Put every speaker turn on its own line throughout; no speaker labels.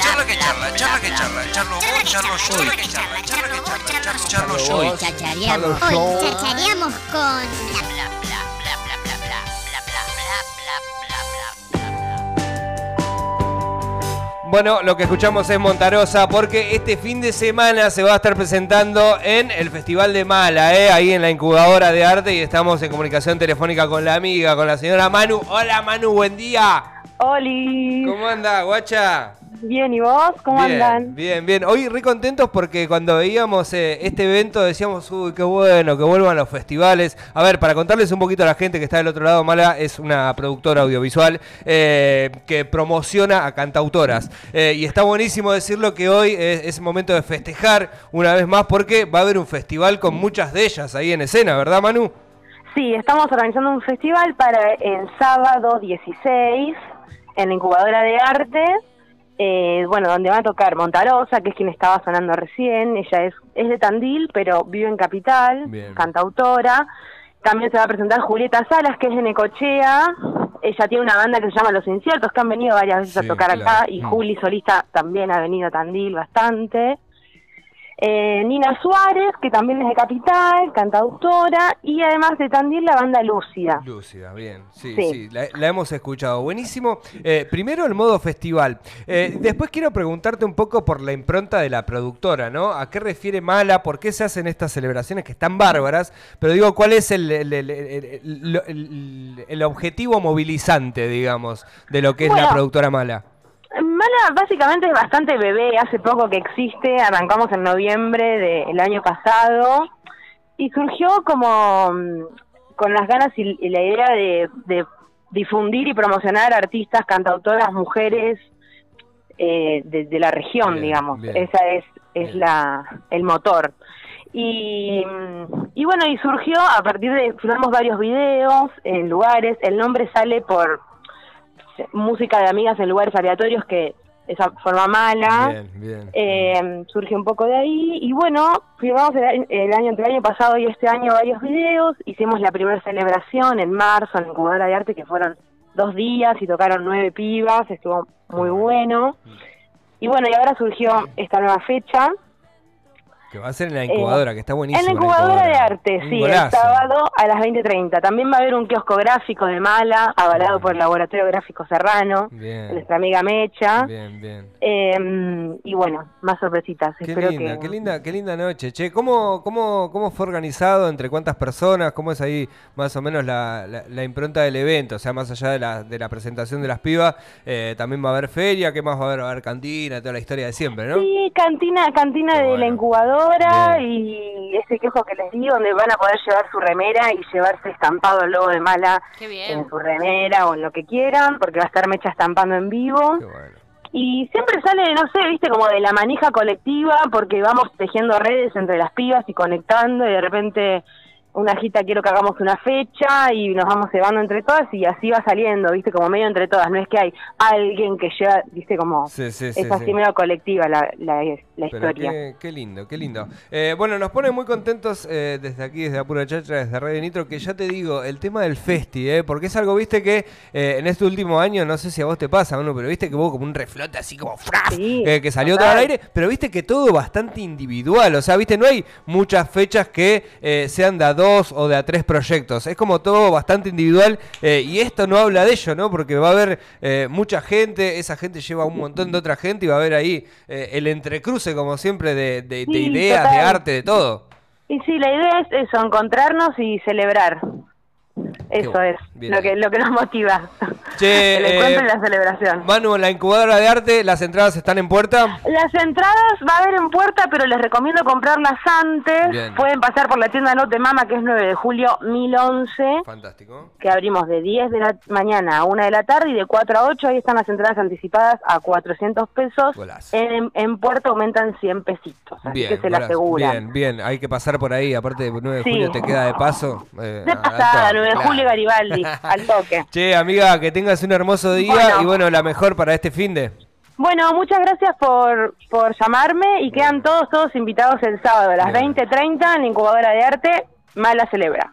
Charla que charla, charla que charla, charlo vos, charlo yo, charla que charla, charla que charla, charlo, charlo yo.
Hoy chachareamos, hoy chachareamos con...
Bueno, lo que escuchamos es Montarosa porque este fin de semana se va a estar presentando en el Festival de Mala, ¿eh? ahí en la incubadora de arte y estamos en comunicación telefónica con la amiga, con la señora Manu. Hola Manu, buen día.
Oli.
¿Cómo anda, guacha?
Bien, ¿y vos? ¿Cómo
bien,
andan?
Bien, bien. Hoy re contentos porque cuando veíamos eh, este evento decíamos, uy, qué bueno, que vuelvan los festivales. A ver, para contarles un poquito a la gente que está del otro lado, Mala es una productora audiovisual eh, que promociona a cantautoras. Eh, y está buenísimo decirlo que hoy es, es momento de festejar una vez más porque va a haber un festival con muchas de ellas ahí en escena, ¿verdad, Manu?
Sí, estamos organizando un festival para el sábado 16 en la incubadora de arte. eh, bueno, donde va a tocar Montarosa, que es quien estaba sonando recién. Ella es, es de Tandil, pero vive en Capital,
Bien.
cantautora. También se va a presentar Julieta Salas, que es de Necochea. Ella tiene una banda que se llama Los Inciertos, que han venido varias veces
Sí,
a tocar
claro.
acá. Y
Mm.
Juli Solista también ha venido a Tandil bastante. Eh, Nina Suárez, que también es de Capital, cantautora, y además de Tandil la banda Lúcida.
Lúcida, bien, sí,
Sí.
sí, la, la hemos escuchado. Buenísimo. Eh, primero el modo festival. Eh, después quiero preguntarte un poco por la impronta de la productora, ¿no? ¿A qué refiere Mala? ¿Por qué se hacen estas celebraciones que están bárbaras? Pero digo, ¿cuál es el, el- el- el- el- el objetivo movilizante, digamos, de lo que es la productora Mala?
Básicamente es bastante bebé, hace poco que existe, arrancamos en noviembre del año pasado y surgió como mm, con las ganas y, y la idea de, de difundir y promocionar artistas, cantautoras, mujeres eh, de, de la región,
Bien,
digamos.
bien.
Esa es, es
Bien.
la el motor. Y, y bueno, y surgió a partir de, filmamos varios videos en lugares, el nombre sale por música de amigas en lugares aleatorios que esa forma mala.
Bien, bien.
Eh, surge un poco de ahí y bueno, filmamos el, año- el año entre el año pasado y este año varios videos, hicimos la primera celebración en marzo en la incubadora de arte que fueron dos días y tocaron nueve pibas, estuvo muy bueno. Y bueno, y ahora surgió esta nueva fecha
Que va a ser en la incubadora, que está buenísimo.
en la incubadora de arte, sí, el sábado a las 20.30. También va a haber un kiosco gráfico de Mala, avalado por el Laboratorio Gráfico Serrano,
Bien.
nuestra amiga Mecha.
Bien, bien.
Eh, y bueno, más sorpresitas.
Qué
Espero
linda,
que...
qué linda, qué linda noche. Che, ¿cómo, cómo, ¿cómo fue organizado? ¿Entre cuántas personas? ¿Cómo es ahí más o menos la, la- la impronta del evento? O sea, más allá de la, de la presentación de las pibas, eh, también va a haber feria, ¿qué más va a haber? Va a haber cantina, toda la historia de siempre, ¿no?
Sí, cantina, cantina
Qué
de
bueno.
la incubadora
Bien.
y ese kiosco que les digo, donde van a poder llevar su remera y llevarse estampado el logo de Mala en su remera o en lo que quieran, porque va a estar Mecha estampando en vivo.
Qué bueno.
Y siempre sale, no sé, viste, como de la manija colectiva, porque vamos tejiendo redes entre las pibas y conectando, y de repente una gita quiero que hagamos una fecha y nos vamos cebando entre todas y así va saliendo, viste, como medio entre todas. No es que hay alguien que lleva, viste, como
Sí, sí, sí,
es así
sí.
medio colectiva la, la, la
Pero
historia.
qué, qué lindo, qué lindo. Eh, bueno, nos pone muy contentos eh, desde aquí, desde Apura Chacha, desde Radio Nitro, que ya te digo, el tema del festi, eh, porque es algo, viste, que en este último año, no sé si a vos te pasa, uno, pero viste que hubo como un reflote así como ¡fraf! Que salió
total.
todo al aire, pero viste que todo bastante individual, o sea, viste, no hay muchas fechas que sean a dos o de a tres proyectos, es como todo bastante individual eh, y esto no habla de ello, ¿no? Porque va a haber eh, mucha gente, esa gente lleva un montón de otra gente y va a haber ahí eh, el entrecruce, como siempre, de, de- de ideas, de arte, de todo.
Y sí, la idea es eso, encontrarnos y celebrar. Eso
bueno,
es
bien
lo
ahí.
que, lo que nos motiva.
Che,
el encuentro
eh,
y la celebración.
Manu, en la incubadora de arte, las entradas están en puerta.
Las entradas va a haber en puerta, pero les recomiendo comprarlas antes.
Bien.
Pueden pasar por la tienda Note Mama, que es 9 de julio 1011,
Fantástico.
que abrimos de 10 de la mañana a 1 de la tarde y de 4 a 8. Ahí están las entradas anticipadas a 400 pesos. En, en puerta aumentan 100 pesitos, así
Bien,
que se la aseguran.
bien, bien, hay que pasar por ahí, aparte de 9 de
Sí.
julio te queda de paso. eh,
De pasada,
toque,
9 de
claro.
Julio Garibaldi, al toque.
Che, amiga, que tengas un hermoso día
Bueno.
y bueno, la mejor para este fin de.
Bueno, muchas gracias por, por llamarme y quedan todos, todos invitados el sábado a las
Bien.
20.30 en la incubadora de arte. Mala celebra.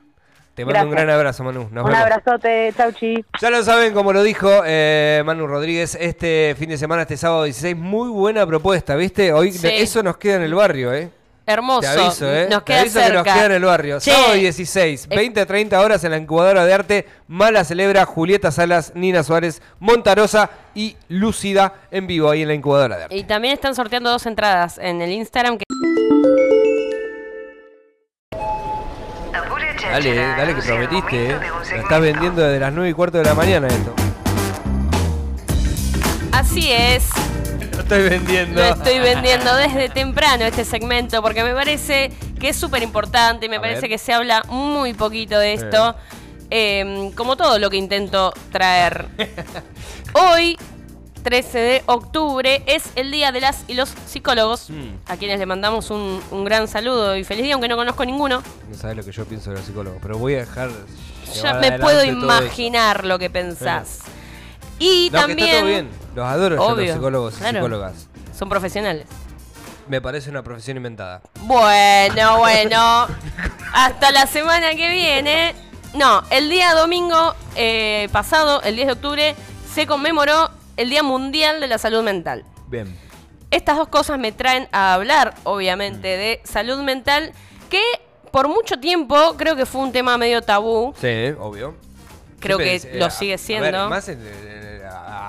Te mando un gran abrazo, Manu. Nos
Un
vemos.
abrazote, chau chi.
Ya lo saben, como lo dijo eh, Manu Rodríguez, este fin de semana, este sábado 16, muy buena propuesta, ¿viste? Hoy
Sí.
eso nos queda en el barrio, ¿eh?
Hermoso.
Te aviso, ¿eh?
Nos
Te
queda
aviso
cerca.
que nos queda en el barrio.
Che,
Sábado 16,
eh,
20 a 30 horas en la incubadora de arte. Mala celebra Julieta Salas, Nina Suárez, Montarosa y Lúcida en vivo ahí en la incubadora de arte.
Y también están sorteando dos entradas en el Instagram. Que...
Dale, dale que prometiste, ¿eh? Lo estás vendiendo desde las 9 y cuarto de la mañana esto.
Así es.
Estoy vendiendo.
Lo estoy vendiendo desde temprano este segmento porque me parece que es súper importante y me
A
parece
ver.
que se habla muy poquito de esto. eh, como todo lo que intento traer. Hoy, 13 de octubre, es el día de las y los psicólogos,
Mm.
a quienes le mandamos un, un gran saludo y feliz día, aunque no conozco ninguno.
No sabes lo que yo pienso de los psicólogos, pero voy a dejar.
Ya
llevar
me puedo
adelante todo eso.
imaginar lo que pensás. Y
No,
también
que está todo bien. Los adoro yo, los psicólogos y
claro.
psicólogas.
son profesionales.
Me parece una profesión inventada.
Bueno, bueno. Hasta la semana que viene. No, el día domingo eh, pasado, el 10 de octubre, se conmemoró el Día Mundial de la Salud Mental.
Bien.
Estas dos cosas me traen a hablar, obviamente, de salud mental, que por mucho tiempo creo que fue un tema medio tabú.
Sí, obvio.
Creo
Siempre
que
es, eh,
lo
a-
sigue
a ver,
siendo.
más en- en-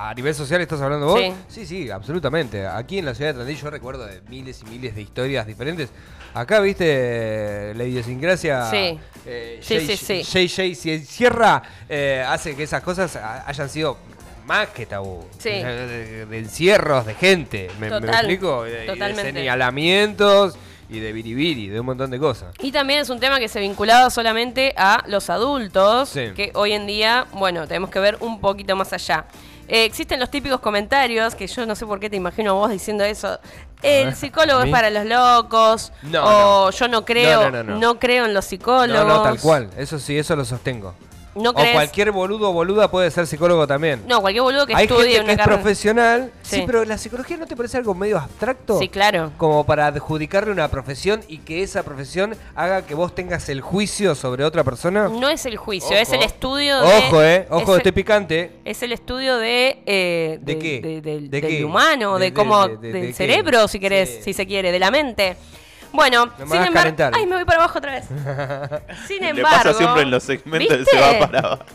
a, nivel social estás hablando vos.
Sí.
sí, sí, absolutamente. Aquí en la ciudad de Tandil yo recuerdo de miles y miles de historias diferentes. Acá, viste, la idiosincrasia.
Sí.
eh,
Sí,
Jay-
sí, sí.
Jay Jay si Sierra eh, hace que esas cosas hayan sido más que tabú.
Sí.
De, de- encierros de gente. ¿Me, explico? Y de- y de
totalmente.
señalamientos y de biribiri, de un montón de cosas.
Y también es un tema que se vinculaba solamente a los adultos,
Sí.
que hoy en día, bueno, tenemos que ver un poquito más allá. Eh, existen los típicos comentarios, que yo no sé por qué te imagino a vos diciendo eso. El psicólogo
¿a
es para los locos,
No,
o
no.
yo no creo,
No,
no,
no, no, no.
creo en los psicólogos.
No, no, tal cual. Eso sí, eso lo sostengo.
¿No
o
crees?
cualquier boludo o boluda puede ser psicólogo también.
No, cualquier boludo que
Hay
estudie
gente que
una
es
carrera.
profesional. Sí.
Sí.
pero la psicología no te parece algo medio abstracto.
Sí, claro.
Como para adjudicarle una profesión y que esa profesión haga que vos tengas el juicio sobre otra persona.
No es el juicio,
Ojo.
es el estudio de...
Ojo, eh. Ojo,
es,
estoy picante.
es el estudio de... eh,
¿De qué?
de- del-
¿De
del
qué?
humano,
De-
cómo...
de- de-
del
qué?
cerebro, si querés,
Sí.
si se quiere, de la mente. Bueno,
No
sin embargo... Ay, me voy para abajo otra vez. Sin
Le
embargo...
pasa siempre en los segmentos,
¿viste?
se va para abajo.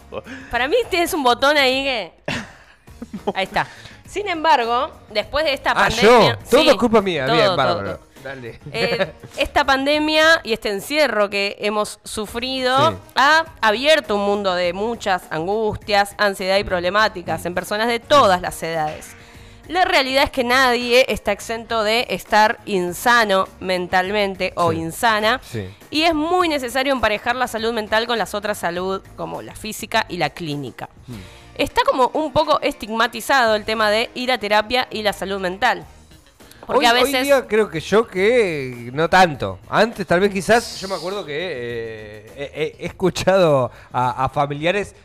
Para mí tienes un botón ahí que... Ahí está. Sin embargo, después de esta
Ah,
pandemia...
yo. Todo
sí,
es culpa mía.
todo,
Bien,
todo,
bárbaro.
todo.
Dale.
Eh, esta pandemia y este encierro que hemos sufrido
Sí.
ha abierto un mundo de muchas angustias, ansiedad y problemáticas en personas de todas las edades. La realidad es que nadie está exento de estar insano mentalmente o
Sí.
insana
Sí.
y es muy necesario emparejar la salud mental con las otras salud como la física y la clínica.
Hmm.
Está como un poco estigmatizado el tema de ir a terapia y la salud mental. Porque
hoy,
a
hoy
veces...
día creo que yo que no tanto. Antes tal vez quizás, yo me acuerdo que eh, he, he escuchado a, a familiares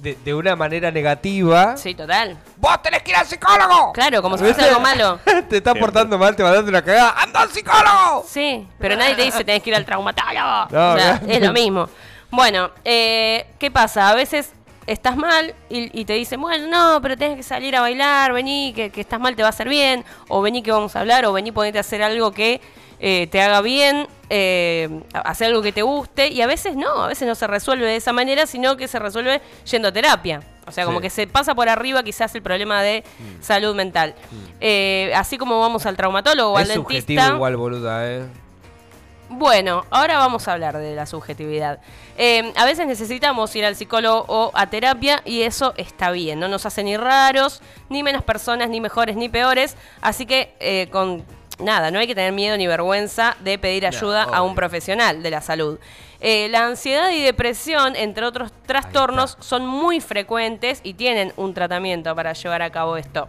de, de una manera negativa.
Sí, total.
¡Vos tenés que ir al psicólogo!
Claro, como si fuese algo malo.
te estás portando mal, te mandaste una cagada. ¡Anda al psicólogo!
Sí, pero nadie te dice tenés que ir al traumatólogo.
No,
o sea, es lo mismo. Bueno, eh, ¿qué pasa? A veces estás mal y, y te dicen, bueno, no, pero tenés que salir a bailar, vení, que, que estás mal te va a hacer bien, o vení que vamos a hablar, o vení ponete a hacer algo que eh, te haga bien, eh, hacer algo que te guste, y a veces no, a veces no se resuelve de esa manera, sino que se resuelve yendo a terapia. O sea, como
Sí.
que se pasa por arriba quizás el problema de salud mental. Eh, así como vamos al traumatólogo o al
es
dentista.
subjetivo igual, boluda, eh.
Bueno, ahora vamos a hablar de la subjetividad. Eh, a veces necesitamos ir al psicólogo o a terapia y eso está bien. No nos hace ni raros, ni menos personas, ni mejores, ni peores. Así que eh, con nada, no hay que tener miedo ni vergüenza de pedir ayuda a un profesional de la salud. Eh, la ansiedad y depresión, entre otros trastornos, son muy frecuentes y tienen un tratamiento para llevar a cabo esto.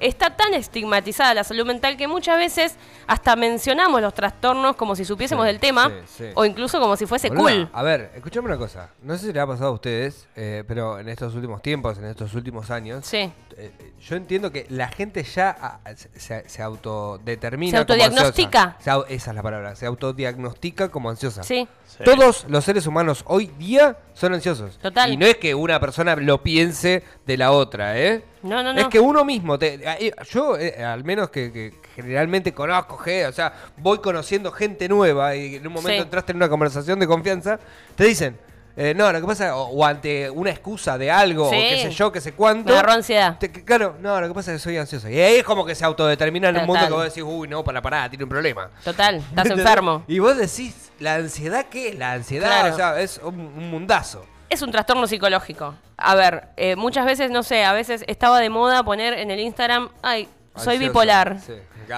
Está tan estigmatizada la salud mental que muchas veces hasta mencionamos los trastornos como si supiésemos
Sí,
del tema
sí, sí.
o incluso como si fuese
Boluda,
cool.
A ver, escuchame una cosa. No sé si le ha pasado a ustedes, eh, pero en estos últimos tiempos, en estos últimos años,
Sí.
eh, yo entiendo que la gente ya ah, se, se autodetermina.
¿Se
como
autodiagnostica?
ansiosa. Se esa es la palabra. Se autodiagnostica como ansiosa.
Sí.
Sí.
Todos los seres humanos hoy día son ansiosos.
Total.
Y no es que una persona lo piense de la otra, ¿eh?
No, no, no.
Es que uno mismo, te- eh, yo eh, al menos que, que generalmente conozco o sea, voy conociendo gente nueva y en un momento
Sí.
entraste en una conversación de confianza, te dicen, eh, no, lo que pasa, o, o ante una excusa de algo,
Sí.
o qué sé yo, qué sé cuánto.
Me agarró ansiedad.
te- que- claro, no, lo que pasa es que soy ansioso. Y ahí es como que se autodetermina en un mundo
Total.
que vos decís, uy, no, para, pará, tiene un problema.
Total, estás
¿Entendés?
enfermo.
Y vos decís, ¿la ansiedad qué? La ansiedad,
Claro.
o sea, es un, un mundazo.
Es un trastorno psicológico. A ver, eh, muchas veces, no sé, a veces estaba de moda poner en el Instagram, ay, soy
Ansioso.
bipolar.
Sí.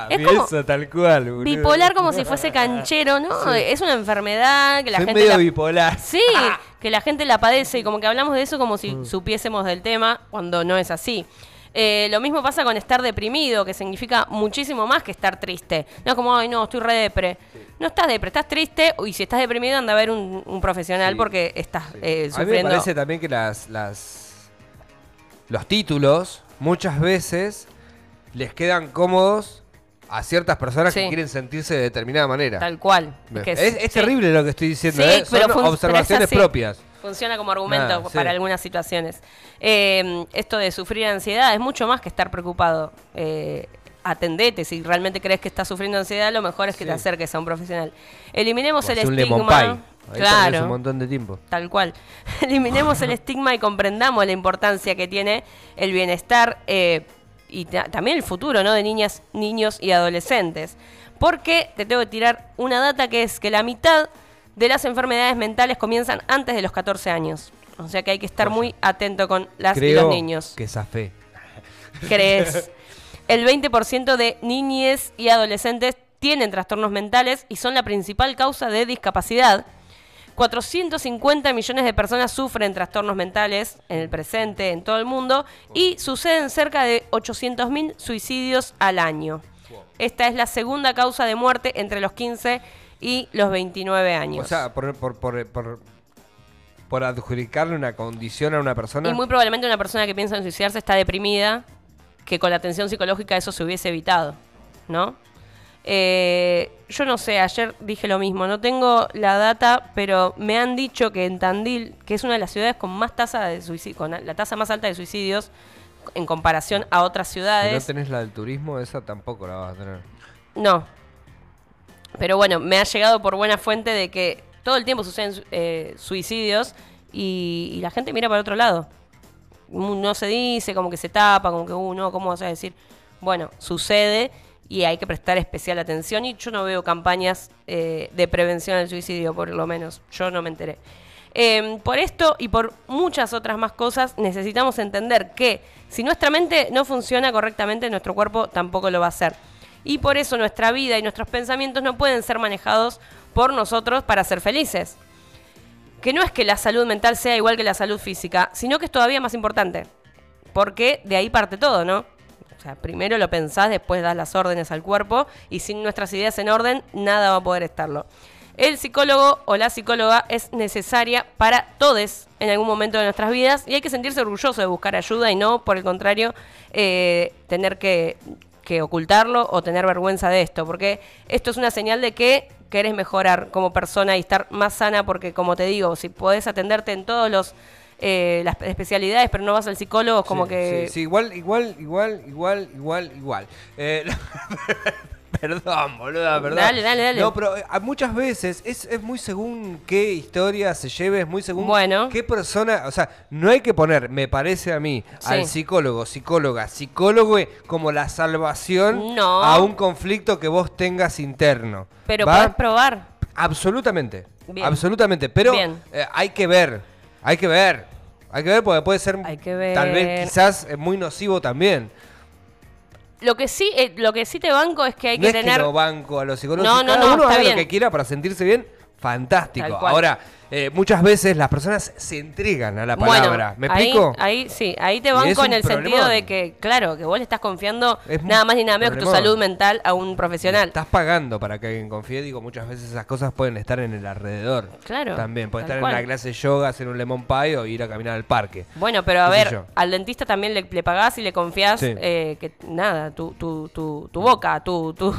Es
y
como-
eso tal cual, boludo.
Bipolar como si fuese canchero, ¿no? Es una enfermedad que la
Soy
gente...
medio
la-
bipolar.
Sí, que la gente la padece y como que hablamos de eso como si
Mm.
supiésemos del tema cuando no es así. Eh, lo mismo pasa con estar deprimido, que significa muchísimo más que estar triste. No es como, ay, no, estoy re depre. No estás depre, estás triste y si estás deprimido anda a ver un, un profesional
Sí.
porque estás eh,
A mí me
sufriendo.
parece también que las, las los títulos muchas veces les quedan cómodos a ciertas personas que quieren sentirse de determinada manera.
Tal cual.
Es
es-
es
sí.
terrible lo que estoy diciendo,
Sí,
¿eh?
pero
son observaciones propias.
Funciona como argumento
sí.
para algunas situaciones. Eh, esto de sufrir ansiedad es mucho más que estar preocupado. Eh, atendete, si realmente crees que estás sufriendo ansiedad, lo mejor es que
Sí.
te acerques a un profesional. Eliminemos
O
el estigma.
Ahí
Claro.
un montón de tiempo.
Tal cual. Eliminemos el estigma y comprendamos la importancia que tiene el bienestar eh, y ta- también el futuro ¿no? de niñas, niños y adolescentes. Porque te tengo que tirar una data que es que la mitad de las enfermedades mentales comienzan antes de los 14 años. O sea que hay que estar muy atento con las y
Creo
los niños.
que zafé.
¿Crees? El 20% de niñes y adolescentes tienen trastornos mentales y son la principal causa de discapacidad. 450 millones de personas sufren trastornos mentales en el presente, en todo el mundo, y suceden cerca de 800.000 suicidios al año. Esta es la segunda causa de muerte entre los 15 y los 29 años.
O sea, por, por, por, por, por adjudicarle una condición a una persona.
Y muy probablemente una persona que piensa en suicidarse está deprimida, que con la atención psicológica eso se hubiese evitado, ¿no? Eh, yo no sé, ayer dije lo mismo, no tengo la data, pero me han dicho que en Tandil, que es una de las ciudades con más tasa de suicidio, con la tasa más alta de suicidios en comparación a otras
si no
ciudades,
tenés la del turismo, esa tampoco la vas a tener.
no. Pero bueno, me ha llegado por buena fuente de que todo el tiempo suceden eh, suicidios y, la gente mira para otro lado. No se dice, como que se tapa, como que, uh, ¿cómo vas a decir? Bueno, sucede y hay que prestar especial atención y yo no veo campañas eh, de prevención al suicidio, por lo menos. Yo no me enteré. Eh, por esto y por muchas otras más cosas necesitamos entender que si nuestra mente no funciona correctamente, nuestro cuerpo tampoco lo va a hacer. Y por eso nuestra vida y nuestros pensamientos no pueden ser manejados por nosotros para ser felices. Que no es que la salud mental sea igual que la salud física, sino que es todavía más importante. Porque de ahí parte todo, ¿no? O sea, primero lo pensás, después das las órdenes al cuerpo y sin nuestras ideas en orden, nada va a poder estarlo. El psicólogo o la psicóloga es necesaria para todos en algún momento de nuestras vidas y hay que sentirse orgulloso de buscar ayuda y no, por el contrario, eh, tener que, que ocultarlo o tener vergüenza de esto, porque esto es una señal de que querés mejorar como persona y estar más sana, porque como te digo, si podés atenderte en todos los eh, las especialidades, pero no vas al psicólogo, es como
Sí,
que
Sí, sí, igual, igual, igual, igual, igual, igual. Eh, perdón, boluda, perdón.
Dale, dale, dale.
No, pero eh, muchas veces es, es muy según qué historia se lleve, es muy según
Bueno.
qué persona. O sea, no hay que poner, me parece a mí,
Sí.
al psicólogo, psicóloga, psicólogo como la salvación
No.
a un conflicto que vos tengas interno.
pero
¿Va?
podés probar.
Absolutamente.
Bien.
Absolutamente. Pero
Bien.
eh, hay que ver. Hay que ver. Hay que ver porque puede ser
Hay que
tal
ver.
vez quizás eh, muy nocivo también.
Lo que sí, eh, lo que sí te banco es que hay
no
que
es
tener
que lo banco a los psicólogos.
No, no,
cada
no,
uno
está
haga
bien.
lo que quiera para sentirse bien, fantástico. Ahora, eh, muchas veces las personas se entregan a la
Bueno,
palabra. ¿Me
ahí-
explico?
Ahí, sí, ahí te banco en el sentido de que, claro, que vos le estás confiando
Es
nada más ni nada menos que tu salud mental a un profesional.
Estás pagando para que alguien confíe. Digo, muchas veces esas cosas pueden estar en el alrededor.
Claro,
También. Puedes
tal
estar en una clase de yoga, hacer un lemon pie o ir a caminar al parque.
Bueno, pero a ver, al dentista también le, le pagás y le confías
Sí.
eh, que nada, tu, tu, tu, tu boca, tu, tu,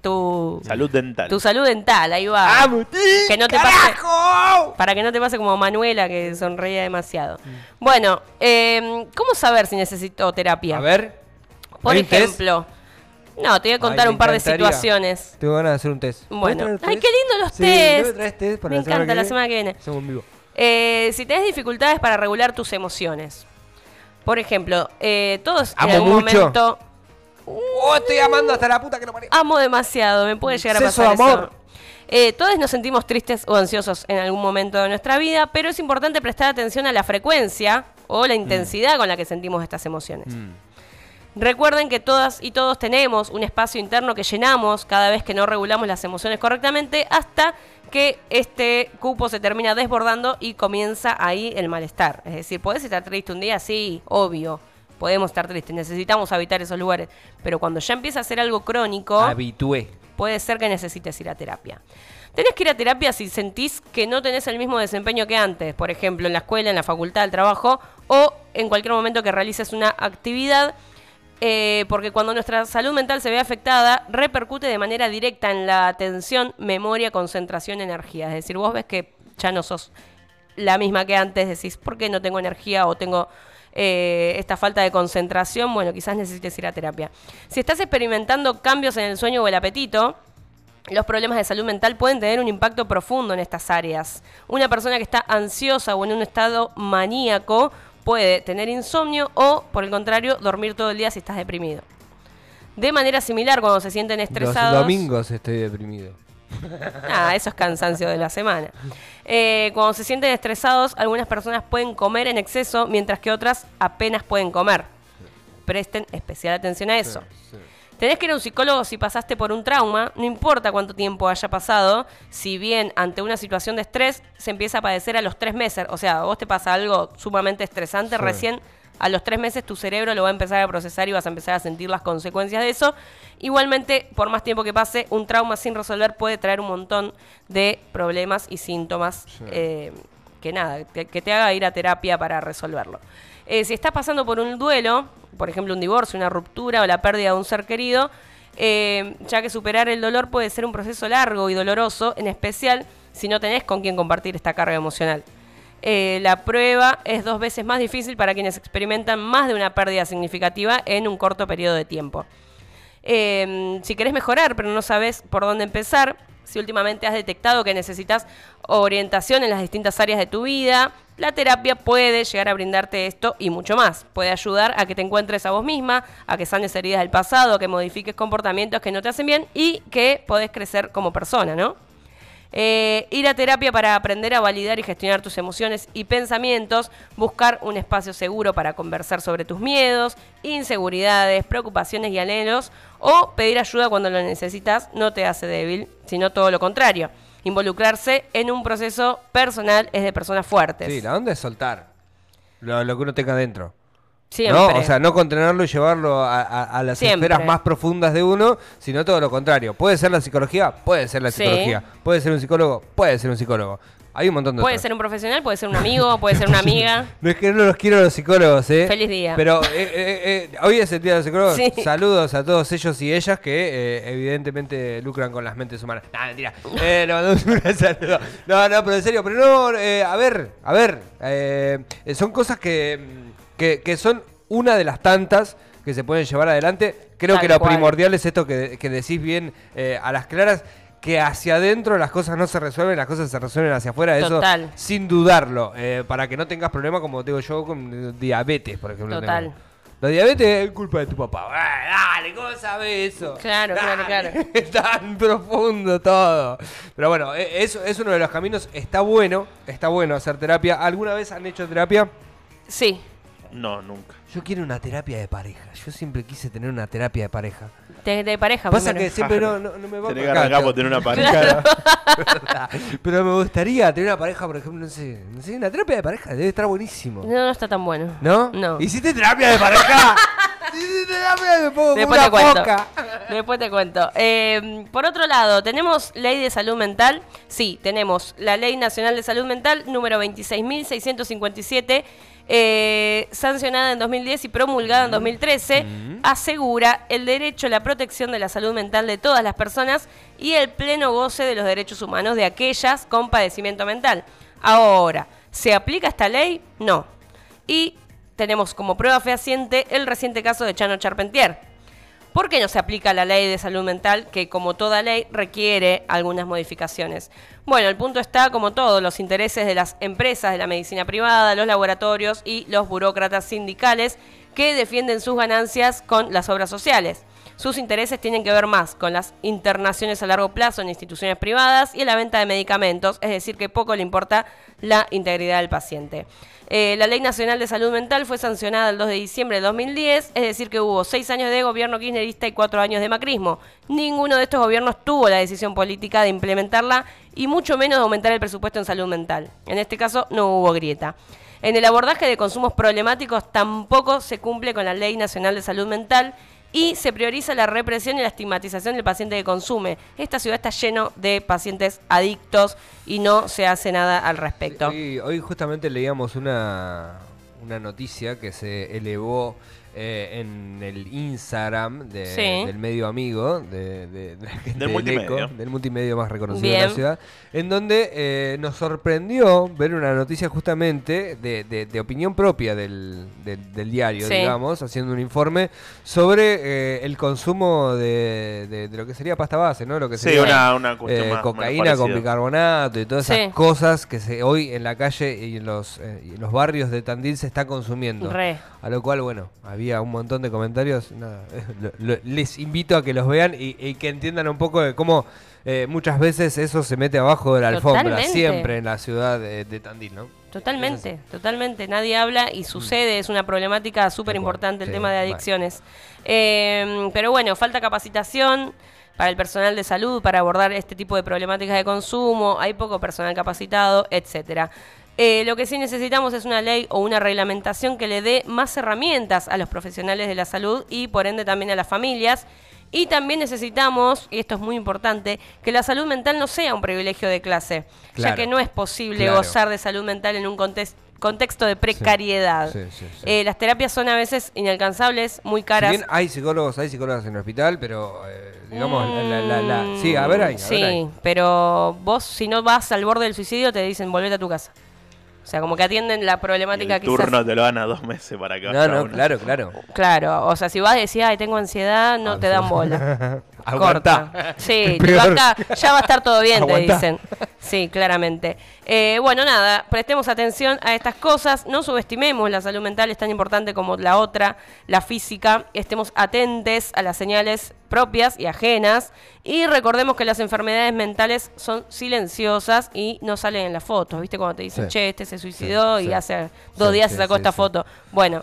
tu,
Salud dental.
tu salud dental, ahí va. que no te pase, para que no te pase como Manuela que sonreía demasiado. Bueno, eh, ¿cómo saber si necesito terapia?
A ver.
Por
¿hay un test?
ejemplo, no, te voy a contar
Ay, me
un par de
encantaría.
situaciones.
Tengo ganas de hacer un test. ¿Puedes
Bueno,
traer
ay,
test?
qué lindo los
Sí,
test.
¿no me traes test para
Me
la semana
encanta
que
la
viene?
semana que viene.
Hacemos vivo.
Eh, si tenés dificultades para regular tus emociones. Por ejemplo, eh, todos en
Amo
algún
mucho.
momento
Oh, estoy amando hasta la puta que lo parió.
amo demasiado, me puede llegar a
Exceso
pasar
de amor.
eso. Eh, todos nos sentimos tristes o ansiosos en algún momento de nuestra vida, pero es importante prestar atención a la frecuencia o
Mm.
la intensidad con la que sentimos estas emociones. Recuerden que todas y todos tenemos un espacio interno que llenamos cada vez que no regulamos las emociones correctamente hasta que este cupo se termina desbordando y comienza ahí el malestar. Es decir, ¿podés estar triste un día? Sí, obvio. Podemos estar tristes, necesitamos habitar esos lugares. Pero cuando ya empieza a ser algo crónico,
Habitué.
Puede ser que necesites ir a terapia. Tenés que ir a terapia si sentís que no tenés el mismo desempeño que antes, por ejemplo, en la escuela, en la facultad, el trabajo, o en cualquier momento que realices una actividad, eh, porque cuando nuestra salud mental se ve afectada, repercute de manera directa en la atención, memoria, concentración, energía. Es decir, vos ves que ya no sos la misma que antes, decís, ¿por qué no tengo energía o tengo eh, esta falta de concentración? Bueno, quizás necesites ir a terapia. Si estás experimentando cambios en el sueño o el apetito, los problemas de salud mental pueden tener un impacto profundo en estas áreas. Una persona que está ansiosa o en un estado maníaco puede tener insomnio o, por el contrario, dormir todo el día si estás deprimido. De manera similar, cuando se sienten estresados...
Los domingos estoy deprimido.
Ah, eso es cansancio de la semana. Eh, cuando se sienten estresados, algunas personas pueden comer en exceso, mientras que otras apenas pueden comer. Presten especial atención a eso. Tenés que ir a un psicólogo si pasaste por un trauma, no importa cuánto tiempo haya pasado, si bien ante una situación de estrés se empieza a padecer a los tres meses, o sea, vos te pasa algo sumamente estresante,
Sí.
recién a los tres meses tu cerebro lo va a empezar a procesar y vas a empezar a sentir las consecuencias de eso. Igualmente, por más tiempo que pase, un trauma sin resolver puede traer un montón de problemas y síntomas eh, que nada, que, que te haga ir a terapia para resolverlo. Eh, si estás pasando por un duelo, por ejemplo un divorcio, una ruptura o la pérdida de un ser querido, eh, ya que superar el dolor puede ser un proceso largo y doloroso, en especial si no tenés con quién compartir esta carga emocional. Eh, la prueba es dos veces más difícil para quienes experimentan más de una pérdida significativa en un corto periodo de tiempo. Eh, si querés mejorar, pero no sabes por dónde empezar, si últimamente has detectado que necesitas orientación en las distintas áreas de tu vida, la terapia puede llegar a brindarte esto y mucho más. Puede ayudar a que te encuentres a vos misma, a que sanes heridas del pasado, a que modifiques comportamientos que no te hacen bien y que podés crecer como persona, ¿no? Eh, ir a terapia para aprender a validar y gestionar tus emociones y pensamientos, buscar un espacio seguro para conversar sobre tus miedos, inseguridades, preocupaciones y anhelos, o pedir ayuda cuando lo necesitas no te hace débil, sino todo lo contrario. Involucrarse en un proceso personal es de personas fuertes.
Sí, la onda es soltar lo, lo que uno tenga dentro.
Siempre.
¿no? O sea, no contenerlo y llevarlo a, a- a las
Siempre.
esferas más profundas de uno, sino todo lo contrario. ¿Puede ser la psicología? Puede ser la
Sí.
psicología. ¿Puede ser un psicólogo? Puede ser un psicólogo. Hay un montón de
puede
otros.
ser un profesional, puede ser un amigo, puede ser una amiga.
No es que no los quiero los psicólogos, ¿eh?
Feliz día.
Pero eh, eh, eh, hoy es el día de los psicólogos.
Sí.
Saludos a todos ellos y ellas que eh, evidentemente lucran con las mentes humanas. No, mentira. Eh, le mandamos un saludo. No, no, pero en serio. Pero no, eh, a ver, a ver. eh, eh, son cosas que, mm, que, que son una de las tantas que se pueden llevar adelante. Creo
Tal
que lo
cual.
primordial es esto que, que decís bien eh, a las claras. Que hacia adentro las cosas no se resuelven, las cosas se resuelven hacia afuera. Eso sin dudarlo, eh, para que no tengas problemas como tengo yo con diabetes, por ejemplo.
Total.
tengo. La diabetes es culpa de tu papá. Ah, dale, ¿cómo sabes eso?
Claro, claro, claro.
Es tan profundo todo. Pero bueno, eh, eso es uno de los caminos. Está bueno, está bueno hacer terapia. ¿Alguna vez han hecho terapia?
Sí,
No, nunca.
Yo quiero una terapia de pareja. Yo siempre quise tener una terapia de pareja.
De, de pareja.
Pasa
primero.
que siempre no, no, no me va
Tenés que
acá,
arrancar por tener una pareja.
Pero me gustaría tener una pareja, por ejemplo, no sé, no sé, una terapia de pareja debe estar buenísimo.
No, no está tan bueno.
¿No?
No.
¿Hiciste terapia de pareja? ¿Hiciste terapia? Me pongo como
Después
una
te cuento.
foca.
Después te cuento. Eh, por otro lado, ¿tenemos ley de salud mental? Sí, tenemos la Ley Nacional de Salud Mental número 26.657, eh, sancionada en 2010 y promulgada en 2013, asegura el derecho a la protección de la salud mental de todas las personas y el pleno goce de los derechos humanos de aquellas con padecimiento mental. Ahora, ¿se aplica esta ley? No. Y tenemos como prueba fehaciente el reciente caso de Chano Charpentier. ¿Por qué no se aplica la ley de salud mental que, como toda ley, requiere algunas modificaciones? Bueno, el punto está, como todo, los intereses de las empresas de la medicina privada, los laboratorios y los burócratas sindicales que defienden sus ganancias con las obras sociales. Sus intereses tienen que ver más con las internaciones a largo plazo en instituciones privadas y la venta de medicamentos, es decir, que poco le importa la integridad del paciente. Eh, la Ley Nacional de Salud Mental fue sancionada el 2 de diciembre de 2010, es decir, que hubo seis años de gobierno kirchnerista y cuatro años de macrismo. Ninguno de estos gobiernos tuvo la decisión política de implementarla y mucho menos de aumentar el presupuesto en salud mental. En este caso no hubo grieta. En el abordaje de consumos problemáticos tampoco se cumple con la Ley Nacional de Salud Mental y se prioriza la represión y la estigmatización del paciente que consume. Esta ciudad está lleno de pacientes adictos y no se hace nada al respecto.
Hoy, hoy justamente leíamos una, una noticia que se elevó eh, en el Instagram de-
Sí.
del medio amigo, de, de- de la gente
Del multimedio.
ECO, del multimedio más reconocido de la ciudad, en donde eh, nos sorprendió ver una noticia justamente de, de- de opinión propia del, del- del diario,
Sí.
digamos, haciendo un informe sobre eh, el consumo de, de- de lo que sería pasta base, ¿no? Lo que
Sí,
sería,
una, una cuestión
eh,
más
cocaína con bicarbonato y todas esas
Sí.
cosas que se hoy en la calle y en los, eh, y en los barrios de Tandil se está consumiendo.
Re.
A lo cual, bueno, había un montón de comentarios. Nada, lo- lo- les invito a que los vean y, y que entiendan un poco de cómo eh, muchas veces eso se mete abajo de la alfombra, siempre en la ciudad de, de Tandil, ¿no?
Totalmente, totalmente. Nadie habla y sucede, es una problemática súper importante el
sí,
tema de
vale.
adicciones. Eh, pero bueno, falta capacitación para el personal de salud para abordar este tipo de problemáticas de consumo, hay poco personal capacitado, etcétera. Eh, lo que sí necesitamos es una ley o una reglamentación que le dé más herramientas a los profesionales de la salud y por ende también a las familias. Y también necesitamos, y esto es muy importante, que la salud mental no sea un privilegio de clase, ya que no es posible
Claro.
gozar de salud mental en un contes- contexto de precariedad.
Sí, sí, sí.
Eh, las terapias son a veces inalcanzables, muy
Si
caras.
bien hay psicólogos, hay psicólogas en el hospital, pero eh, digamos, la, la- la- la- sí, a ver ahí. ver
Sí,
ahí.
pero vos si no vas al borde del suicidio te dicen volvete a tu casa. O sea, como que atienden la problemática
El
quizás.
turno te lo dan a dos meses para que
No, no,
uno.
claro, claro.
Claro, o sea, si vas a decir, ay, tengo ansiedad, no te dan bola.
Aguantá.
Corta. Sí, ya va a estar todo bien, te dicen. Sí, claramente. Eh, bueno, nada, prestemos atención a estas cosas, no subestimemos la salud mental, es tan importante como la otra, la física, estemos atentes a las señales propias y ajenas y recordemos que las enfermedades mentales son silenciosas y no salen en las fotos, ¿viste? Cuando te dicen,
Sí.
che, este se suicidó
Sí,
y
sí.
hace dos días se sacó esta foto. Bueno,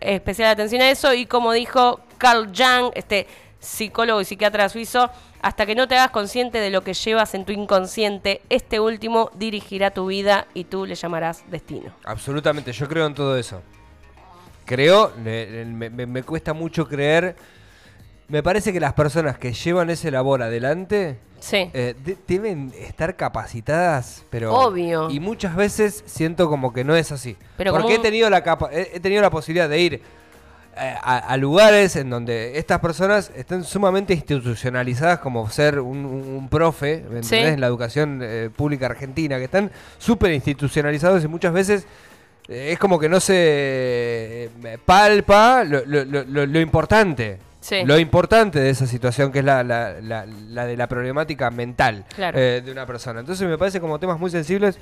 especial atención a eso y como dijo Carl Jung, este psicólogo y psiquiatra suizo, hasta que no te hagas consciente de lo que llevas en tu inconsciente, este último dirigirá tu vida y tú le llamarás destino.
Absolutamente, yo creo en todo eso. Creo, me, me- me cuesta mucho creer. Me parece que las personas que llevan ese labor adelante
Sí.
eh, de- deben estar capacitadas, pero
Obvio.
y muchas veces siento como que no es así.
Pero
Porque
como
he tenido la capa- he, tenido la posibilidad de ir a, a lugares en donde estas personas están sumamente institucionalizadas como ser un, un- profe, ¿me
Sí.
entendés? En la educación eh, pública argentina, que están súper institucionalizados y muchas veces eh, es como que no se eh, palpa lo, lo- lo- lo- lo importante.
Sí.
Lo importante de esa situación que es la, la- la- la de la problemática mental
Claro.
eh, de una persona. Entonces me parece como temas muy sensibles.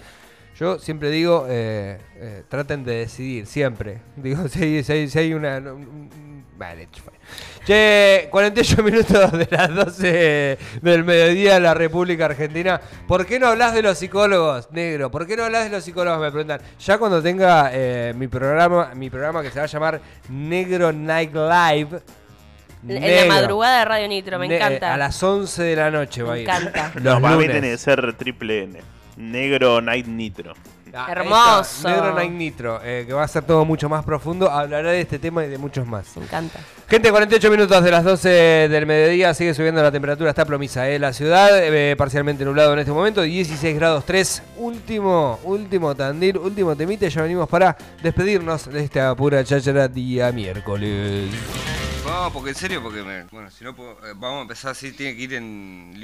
Yo siempre digo, eh, eh, traten de decidir, siempre. Digo, si hay, si hay- si hay una... no, un- vale. Che, 48 minutos de las 12 del mediodía en la República Argentina. ¿Por qué no hablas de los psicólogos, negro? ¿Por qué no hablas de los psicólogos? Me preguntan. Ya cuando tenga eh, mi programa, mi programa que se va a llamar Negro Night Live.
En la madrugada de Radio Nitro, me
ne-
encanta.
A las 11 de la noche va a
Me
ir.
encanta.
Los
mí
lunes.
tiene que ser triple N. Negro Night Nitro.
Ah,
Hermoso.
Negro Night Nitro, eh, que va a ser todo mucho más profundo. Hablará de este tema y de muchos más.
Me encanta.
Gente, 48 minutos de las 12 del mediodía, sigue subiendo la temperatura, está plomiza, ¿eh? La ciudad, eh, parcialmente nublado en este momento, 16 grados 3. Último, último Tandil, último temite, ya venimos para despedirnos de esta pura cháchara día miércoles.
Vamos, porque en serio, porque me- bueno, si no puedo- eh, vamos a empezar así, tiene que ir en